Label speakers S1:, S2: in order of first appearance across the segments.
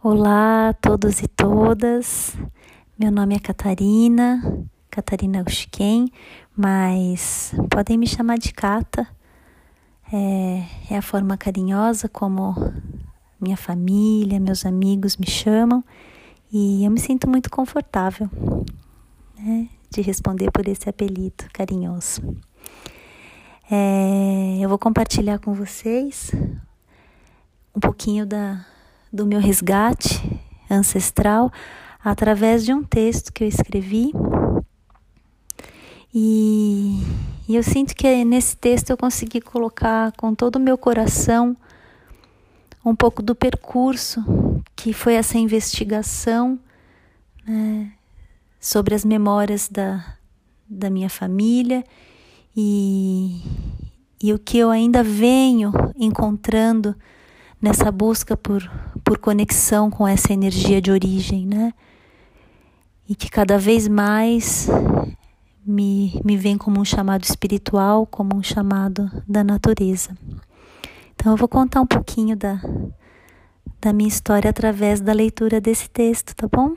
S1: Olá a todos e todas. Meu nome é Catarina, Catarina Ushken, mas podem me chamar de Cata. É, é, a forma carinhosa como minha família, meus amigos me chamam e eu me sinto muito confortável né, de responder por esse apelido carinhoso. É, eu vou compartilhar com vocês um pouquinho da, do meu resgate ancestral através de um texto que eu escrevi. E, e eu sinto que nesse texto eu consegui colocar com todo o meu coração um pouco do percurso que foi essa investigação né, sobre as memórias da, da minha família e, e o que eu ainda venho encontrando nessa busca por, por conexão com essa energia de origem, né? E que cada vez mais me, me vem como um chamado espiritual, como um chamado da natureza. Então eu vou contar um pouquinho da, da minha história através da leitura desse texto, tá bom?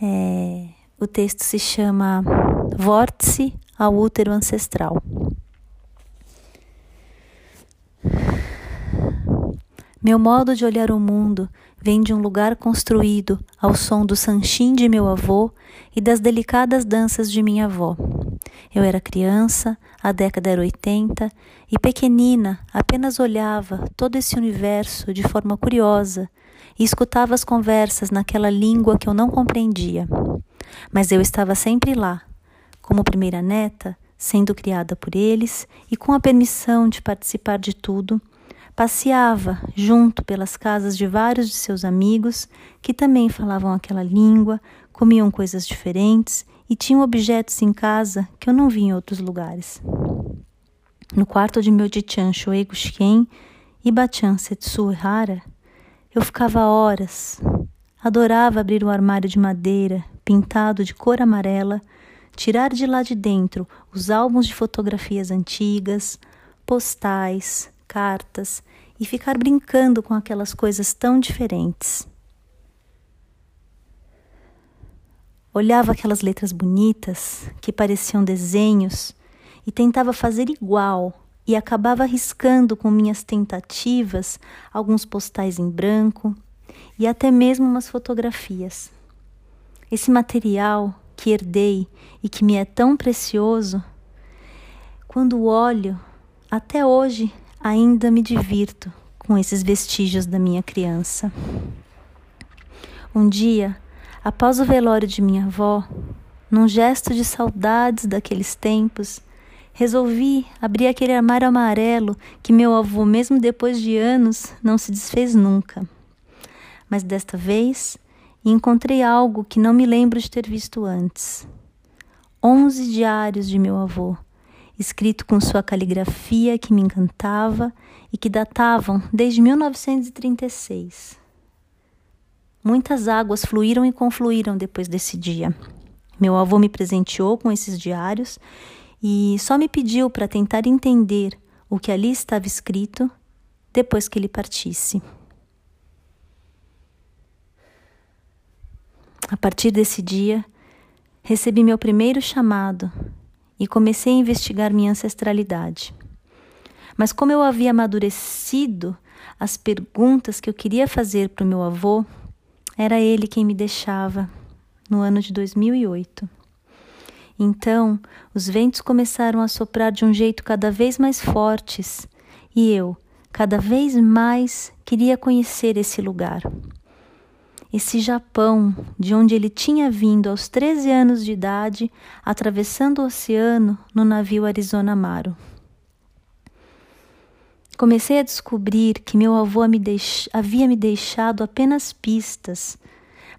S1: É, o texto se chama Vórtice ao útero ancestral. Meu modo de olhar o mundo vem de um lugar construído ao som do sanchim de meu avô e das delicadas danças de minha avó. Eu era criança, a década era 80, e pequenina apenas olhava todo esse universo de forma curiosa e escutava as conversas naquela língua que eu não compreendia. Mas eu estava sempre lá, como primeira neta, sendo criada por eles e com a permissão de participar de tudo, passeava junto pelas casas de vários de seus amigos que também falavam aquela língua, comiam coisas diferentes e tinham objetos em casa que eu não vi em outros lugares. No quarto de meu Dichan Shoei Gushken e Bachan Setsu Hara, eu ficava horas. Adorava abrir o armário de madeira, pintado de cor amarela, tirar de lá de dentro os álbuns de fotografias antigas, postais, cartas e ficar brincando com aquelas coisas tão diferentes. Olhava aquelas letras bonitas que pareciam desenhos e tentava fazer igual e acabava riscando com minhas tentativas alguns postais em branco e até mesmo umas fotografias. Esse material que herdei e que me é tão precioso, quando olho, até hoje ainda me divirto com esses vestígios da minha criança. Um dia, após o velório de minha avó, num gesto de saudades daqueles tempos, resolvi abrir aquele armário amarelo que meu avô, mesmo depois de anos, não se desfez nunca. Mas desta vez encontrei algo que não me lembro de ter visto antes. Onze diários de meu avô, escrito com sua caligrafia que me encantava e que datavam desde 1936. Muitas águas fluíram e confluíram depois desse dia. Meu avô me presenteou com esses diários e só me pediu para tentar entender o que ali estava escrito depois que ele partisse. A partir desse dia, recebi meu primeiro chamado e comecei a investigar minha ancestralidade. Mas como eu havia amadurecido as perguntas que eu queria fazer para o meu avô, era ele quem me deixava no ano de 2008. Então, os ventos começaram a soprar de um jeito cada vez mais fortes e eu, cada vez mais, queria conhecer esse lugar esse Japão, de onde ele tinha vindo aos 13 anos de idade, atravessando o oceano no navio Arizona Amaro. Comecei a descobrir que meu avô me deix... havia me deixado apenas pistas,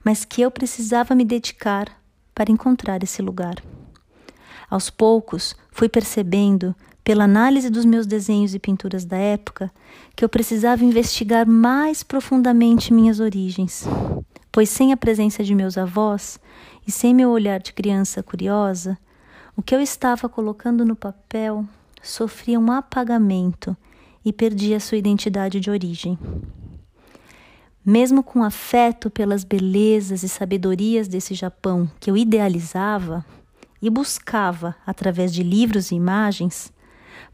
S1: mas que eu precisava me dedicar para encontrar esse lugar. Aos poucos, fui percebendo, pela análise dos meus desenhos e pinturas da época, que eu precisava investigar mais profundamente minhas origens pois sem a presença de meus avós e sem meu olhar de criança curiosa, o que eu estava colocando no papel sofria um apagamento e perdia sua identidade de origem. mesmo com afeto pelas belezas e sabedorias desse Japão que eu idealizava e buscava através de livros e imagens,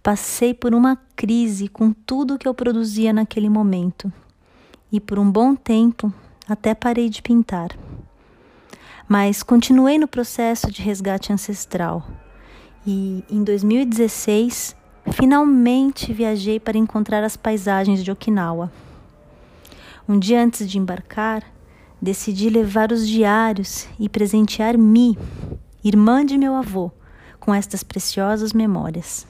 S1: passei por uma crise com tudo que eu produzia naquele momento e por um bom tempo até parei de pintar. Mas continuei no processo de resgate ancestral e em 2016 finalmente viajei para encontrar as paisagens de Okinawa. Um dia antes de embarcar, decidi levar os diários e presentear Mi, irmã de meu avô, com estas preciosas memórias.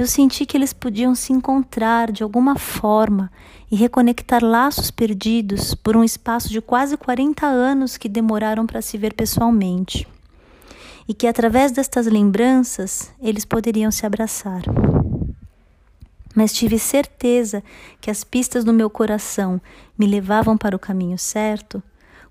S1: Eu senti que eles podiam se encontrar de alguma forma e reconectar laços perdidos por um espaço de quase 40 anos que demoraram para se ver pessoalmente. E que através destas lembranças eles poderiam se abraçar mas tive certeza que as pistas do meu coração me levavam para o caminho certo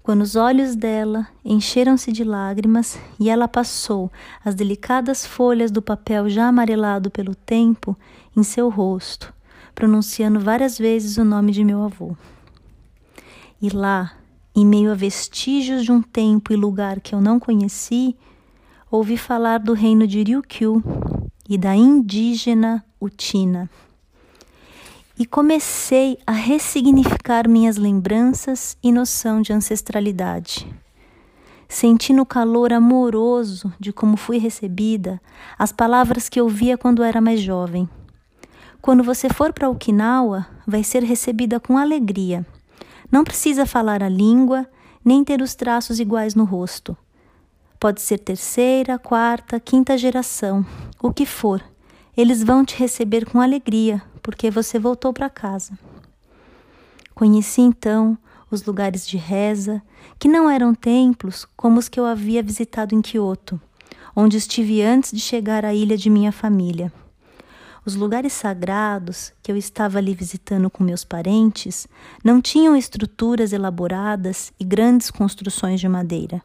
S1: quando os olhos dela encheram-se de lágrimas e ela passou as delicadas folhas do papel já amarelado pelo tempo em seu rosto, pronunciando várias vezes o nome de meu avô. E lá, em meio a vestígios de um tempo e lugar que eu não conheci, ouvi falar do reino de Ryukyu e da indígena Utina e comecei a ressignificar minhas lembranças e noção de ancestralidade. Senti no calor amoroso de como fui recebida as palavras que ouvia quando era mais jovem. Quando você for para Okinawa, vai ser recebida com alegria. Não precisa falar a língua, nem ter os traços iguais no rosto. Pode ser terceira, quarta, quinta geração, o que for. Eles vão te receber com alegria, porque você voltou para casa. Conheci então os lugares de reza, que não eram templos como os que eu havia visitado em Kyoto, onde estive antes de chegar à ilha de minha família. Os lugares sagrados que eu estava ali visitando com meus parentes não tinham estruturas elaboradas e grandes construções de madeira,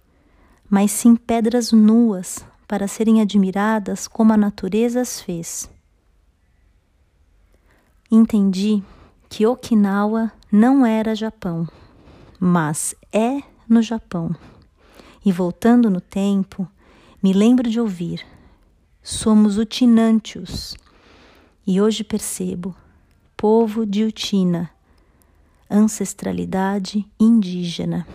S1: mas sim pedras nuas para serem admiradas como a natureza as fez entendi que Okinawa não era Japão, mas é no Japão. E voltando no tempo, me lembro de ouvir: somos utinantios. E hoje percebo: povo de Utina, ancestralidade indígena.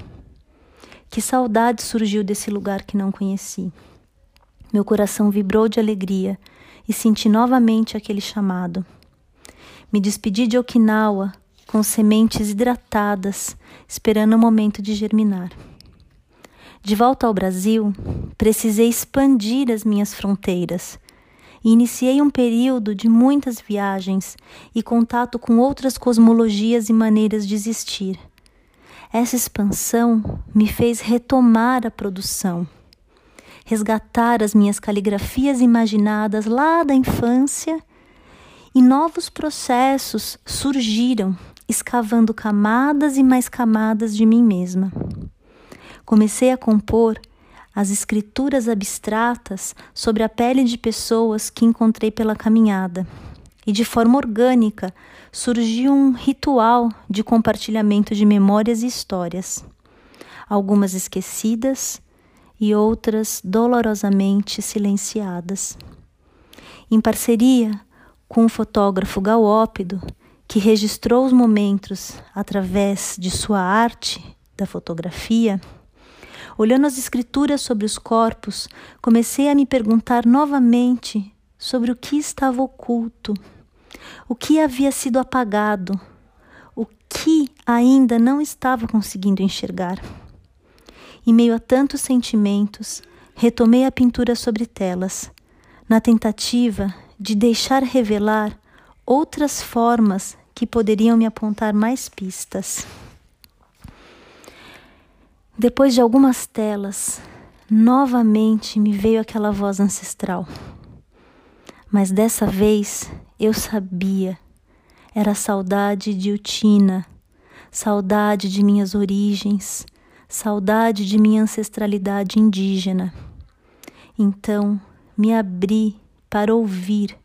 S1: Que saudade surgiu desse lugar que não conheci. Meu coração vibrou de alegria e senti novamente aquele chamado. Me despedi de Okinawa com sementes hidratadas, esperando o momento de germinar. De volta ao Brasil, precisei expandir as minhas fronteiras e iniciei um período de muitas viagens e contato com outras cosmologias e maneiras de existir. Essa expansão me fez retomar a produção, resgatar as minhas caligrafias imaginadas lá da infância e novos processos surgiram, escavando camadas e mais camadas de mim mesma. Comecei a compor as escrituras abstratas sobre a pele de pessoas que encontrei pela caminhada. E de forma orgânica surgiu um ritual de compartilhamento de memórias e histórias, algumas esquecidas e outras dolorosamente silenciadas. Em parceria com o fotógrafo Galópido, que registrou os momentos através de sua arte da fotografia, olhando as escrituras sobre os corpos, comecei a me perguntar novamente sobre o que estava oculto, o que havia sido apagado, o que ainda não estava conseguindo enxergar. Em meio a tantos sentimentos, retomei a pintura sobre telas, na tentativa de deixar revelar outras formas que poderiam me apontar mais pistas. Depois de algumas telas, novamente me veio aquela voz ancestral. Mas dessa vez eu sabia, era saudade de Utina, saudade de minhas origens, saudade de minha ancestralidade indígena. Então me abri para ouvir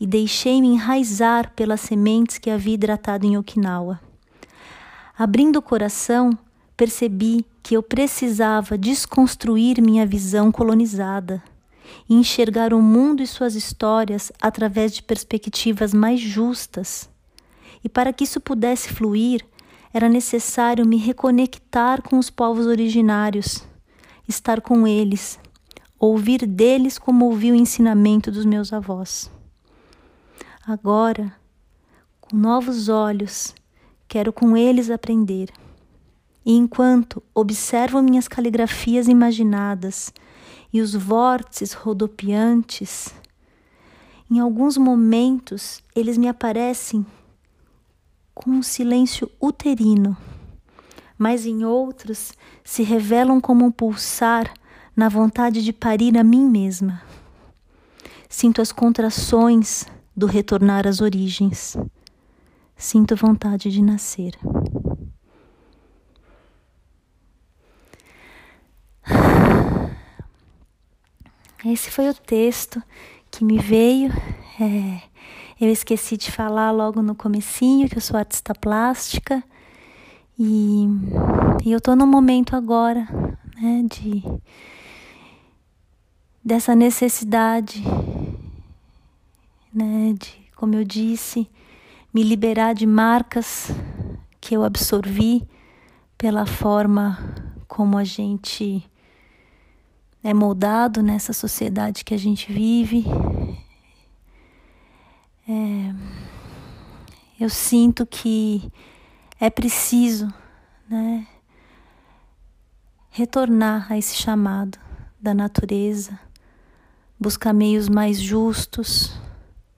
S1: e deixei-me enraizar pelas sementes que havia hidratado em Okinawa. Abrindo o coração, percebi que eu precisava desconstruir minha visão colonizada e enxergar o mundo e suas histórias através de perspectivas mais justas. E para que isso pudesse fluir, era necessário me reconectar com os povos originários, estar com eles, ouvir deles como ouvi o ensinamento dos meus avós. Agora, com novos olhos, quero com eles aprender. E enquanto observo minhas caligrafias imaginadas e os vórtices rodopiantes, em alguns momentos eles me aparecem com um silêncio uterino, mas em outros se revelam como um pulsar na vontade de parir a mim mesma. Sinto as contrações do retornar às origens. Sinto vontade de nascer. Esse foi o texto que me veio. É, eu esqueci de falar logo no comecinho que eu sou artista plástica e, e eu estou no momento agora né, de dessa necessidade, né, de, como eu disse, me liberar de marcas que eu absorvi pela forma como a gente é moldado nessa sociedade que a gente vive. É, eu sinto que é preciso, né, retornar a esse chamado da natureza, buscar meios mais justos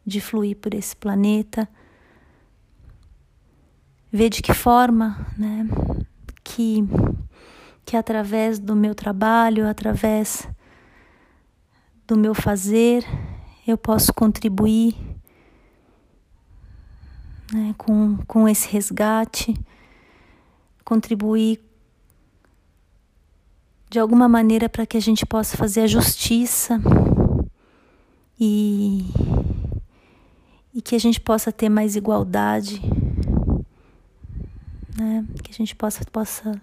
S1: de fluir por esse planeta, ver de que forma, né, que que através do meu trabalho, através do meu fazer, eu posso contribuir né, com, com esse resgate, contribuir de alguma maneira para que a gente possa fazer a justiça e, e que a gente possa ter mais igualdade, né, que a gente possa, possa,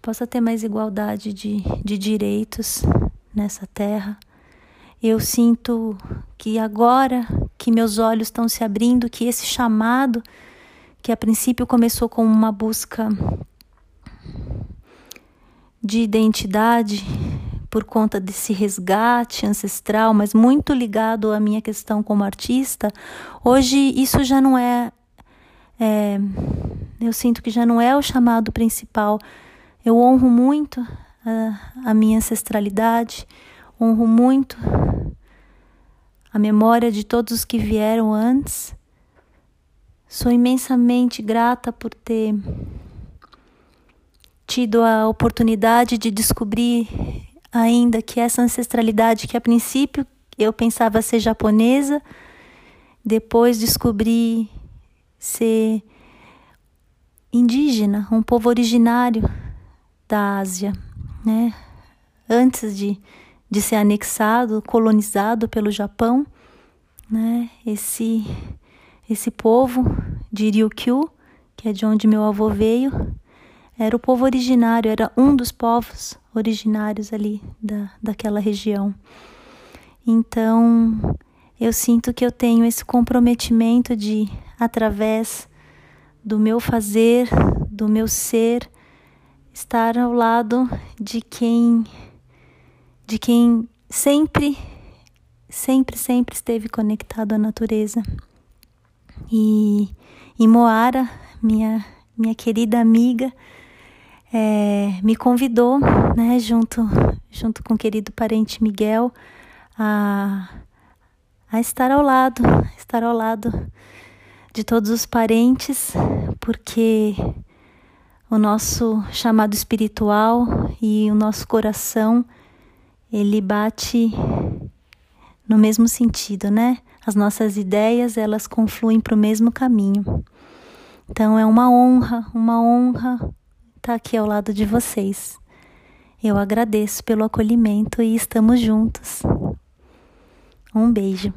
S1: possa ter mais igualdade de, de direitos nessa terra. Eu sinto que agora que meus olhos estão se abrindo, que esse chamado, que a princípio começou com uma busca de identidade por conta desse resgate ancestral, mas muito ligado à minha questão como artista, hoje isso já não é, é eu sinto que já não é o chamado principal. Eu honro muito a, a minha ancestralidade, honro muito a memória de todos os que vieram antes. Sou imensamente grata por ter tido a oportunidade de descobrir ainda que essa ancestralidade que a princípio eu pensava ser japonesa, depois descobri ser indígena, um povo originário da Ásia, né? Antes de de ser anexado, colonizado pelo Japão, né? Esse esse povo de Ryukyu, que é de onde meu avô veio, era o povo originário, era um dos povos originários ali da, daquela região. Então, eu sinto que eu tenho esse comprometimento de, através do meu fazer, do meu ser, estar ao lado de quem de quem sempre, sempre, sempre esteve conectado à natureza. E, e Moara, minha, minha querida amiga, é, me convidou, né, junto, junto com o querido parente Miguel, a, a estar ao lado, estar ao lado de todos os parentes, porque o nosso chamado espiritual e o nosso coração ele bate no mesmo sentido, né? As nossas ideias, elas confluem para o mesmo caminho. Então é uma honra, uma honra estar aqui ao lado de vocês. Eu agradeço pelo acolhimento e estamos juntos. Um beijo.